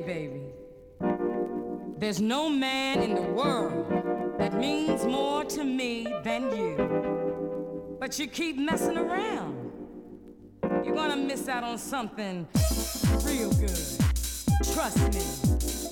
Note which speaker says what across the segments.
Speaker 1: baby, there's no man in the world that means more to me than you. But you keep messing around. You're gonna miss out on something real good. Trust me.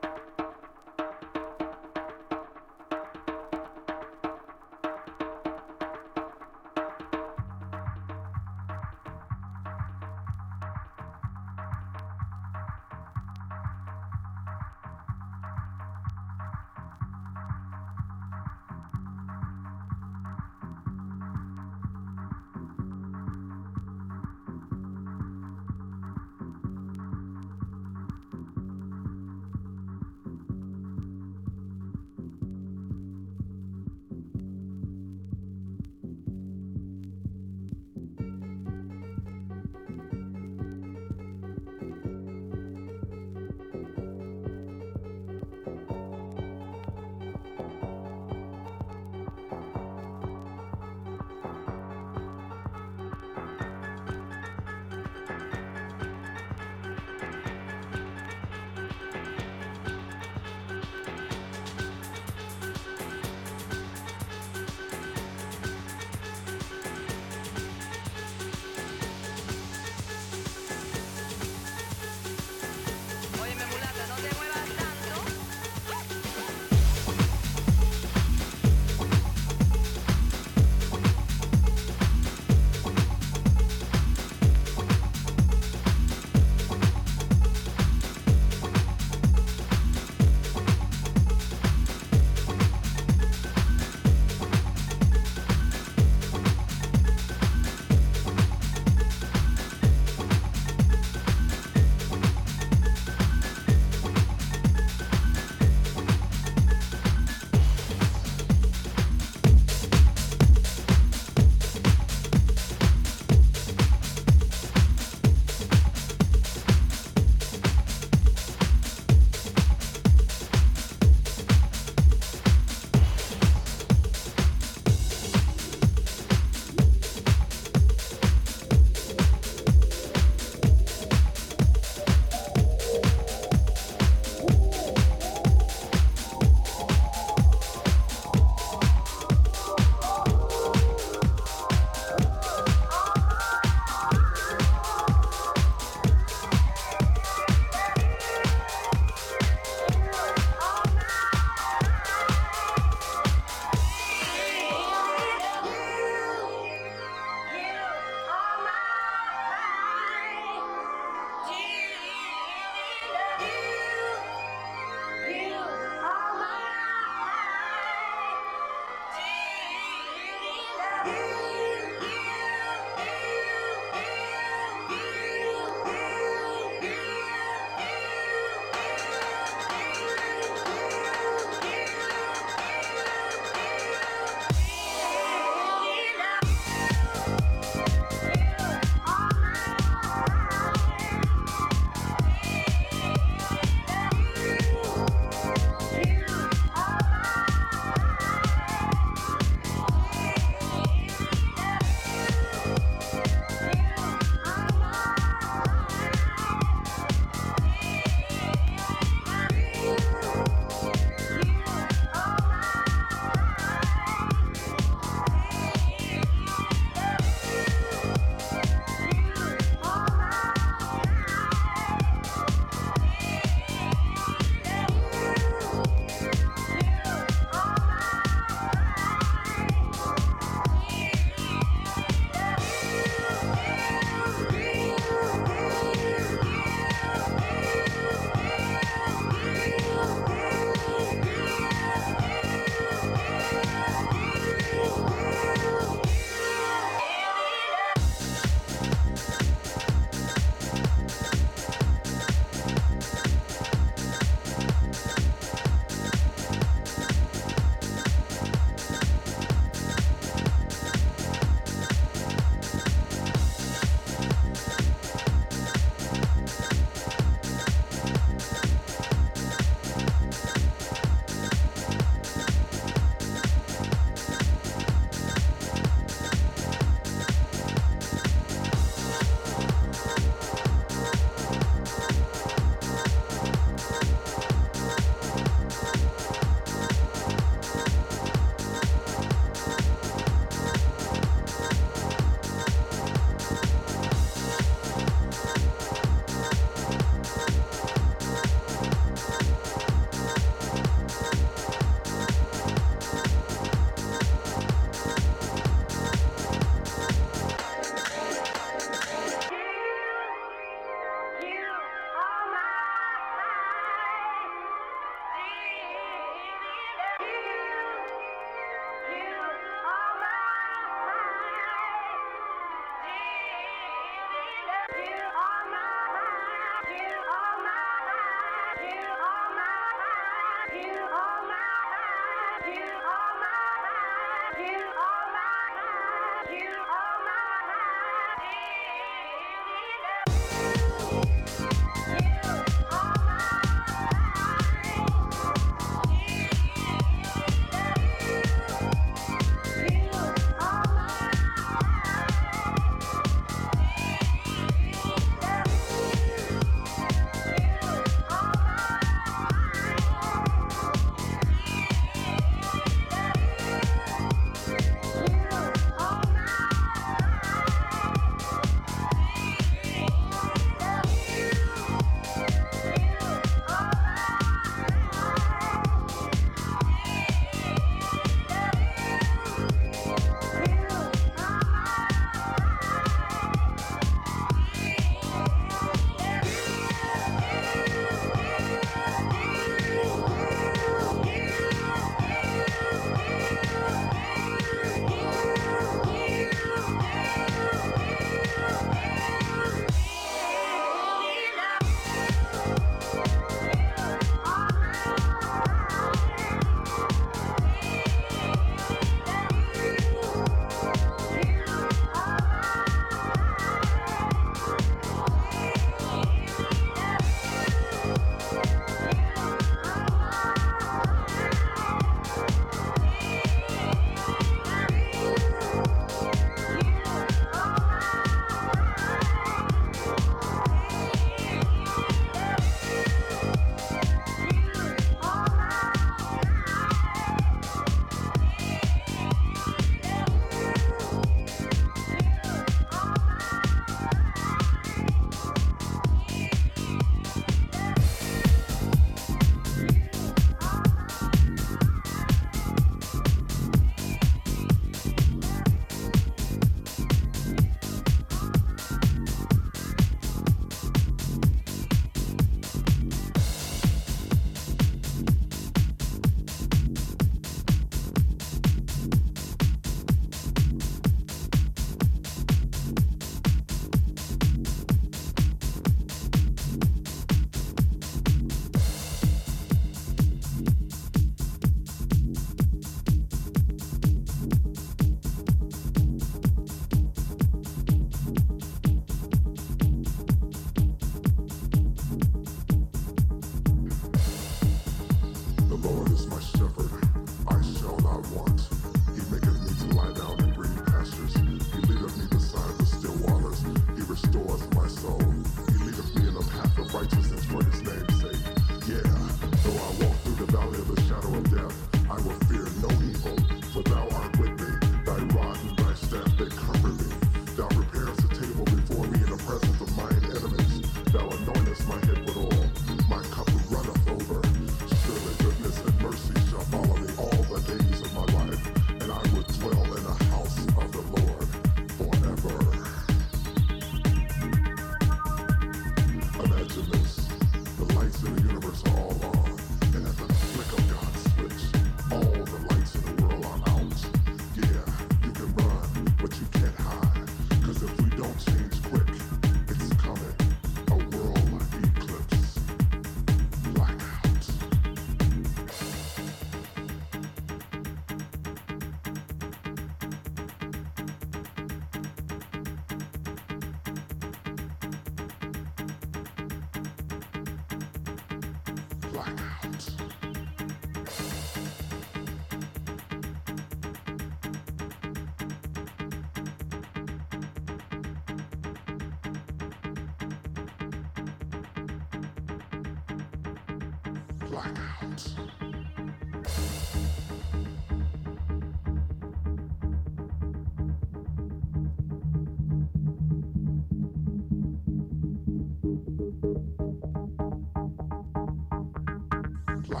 Speaker 2: The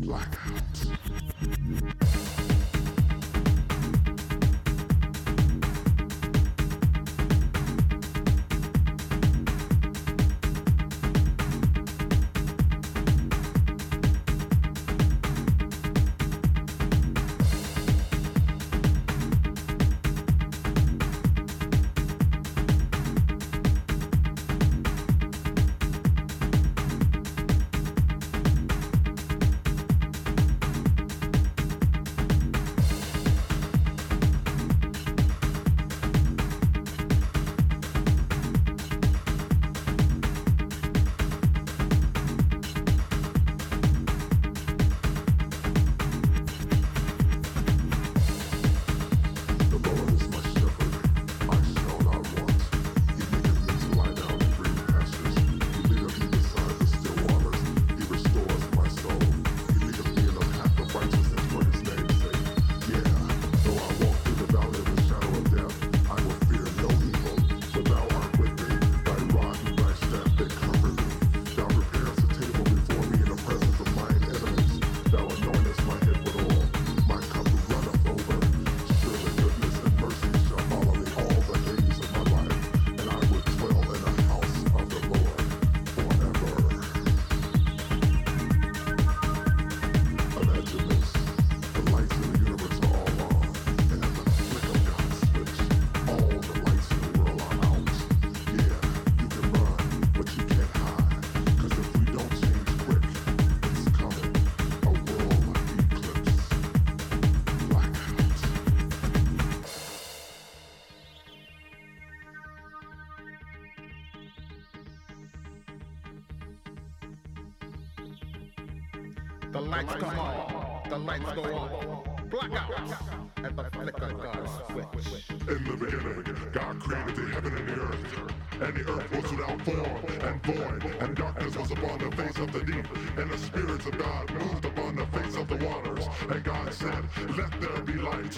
Speaker 2: Lord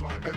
Speaker 2: Alpha,